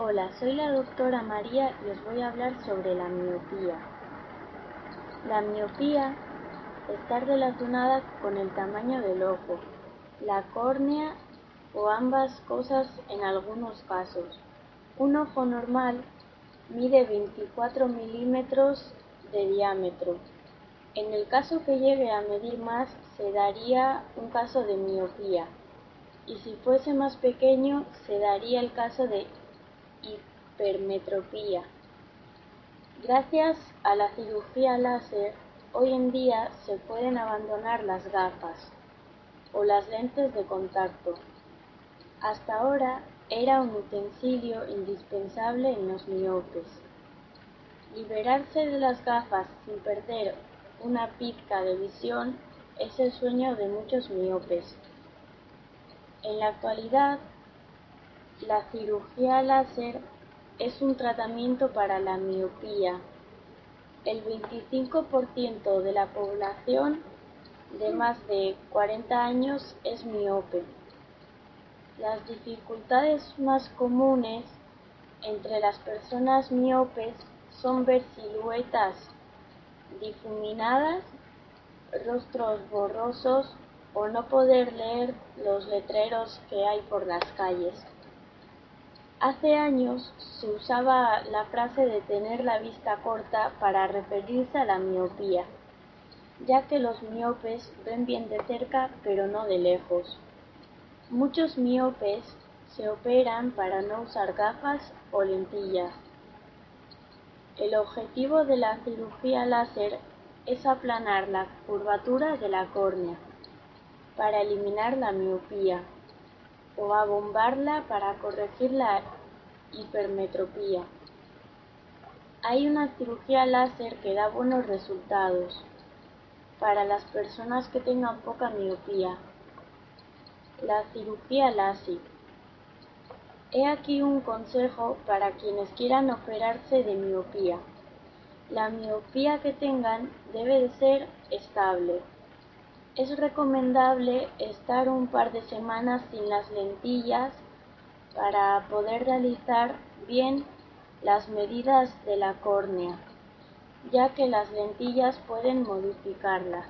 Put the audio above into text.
Hola, soy la doctora María y os voy a hablar sobre la miopía. La miopía está relacionada con el tamaño del ojo, la córnea o ambas cosas en algunos casos. Un ojo normal mide 24 milímetros de diámetro. En el caso que llegue a medir más, se daría un caso de miopía. Y si fuese más pequeño, se daría el caso de hipermetropía. Gracias a la cirugía láser, hoy en día se pueden abandonar las gafas o las lentes de contacto. Hasta ahora era un utensilio indispensable en los miopes. Liberarse de las gafas sin perder una pizca de visión es el sueño de muchos miopes. En la actualidad, la cirugía láser es un tratamiento para la miopía. El 25% de la población de más de 40 años es miope. Las dificultades más comunes entre las personas miopes son ver siluetas difuminadas, rostros borrosos o no poder leer los letreros que hay por las calles. Hace años se usaba la frase de tener la vista corta para referirse a la miopía, ya que los miopes ven bien de cerca pero no de lejos. Muchos miopes se operan para no usar gafas o lentillas. El objetivo de la cirugía láser es aplanar la curvatura de la córnea para eliminar la miopía o abombarla para corregir la hipermetropía. Hay una cirugía láser que da buenos resultados para las personas que tengan poca miopía. La cirugía láser. He aquí un consejo para quienes quieran operarse de miopía. La miopía que tengan debe de ser estable. Es recomendable estar un par de semanas sin las lentillas para poder realizar bien las medidas de la córnea, ya que las lentillas pueden modificarlas.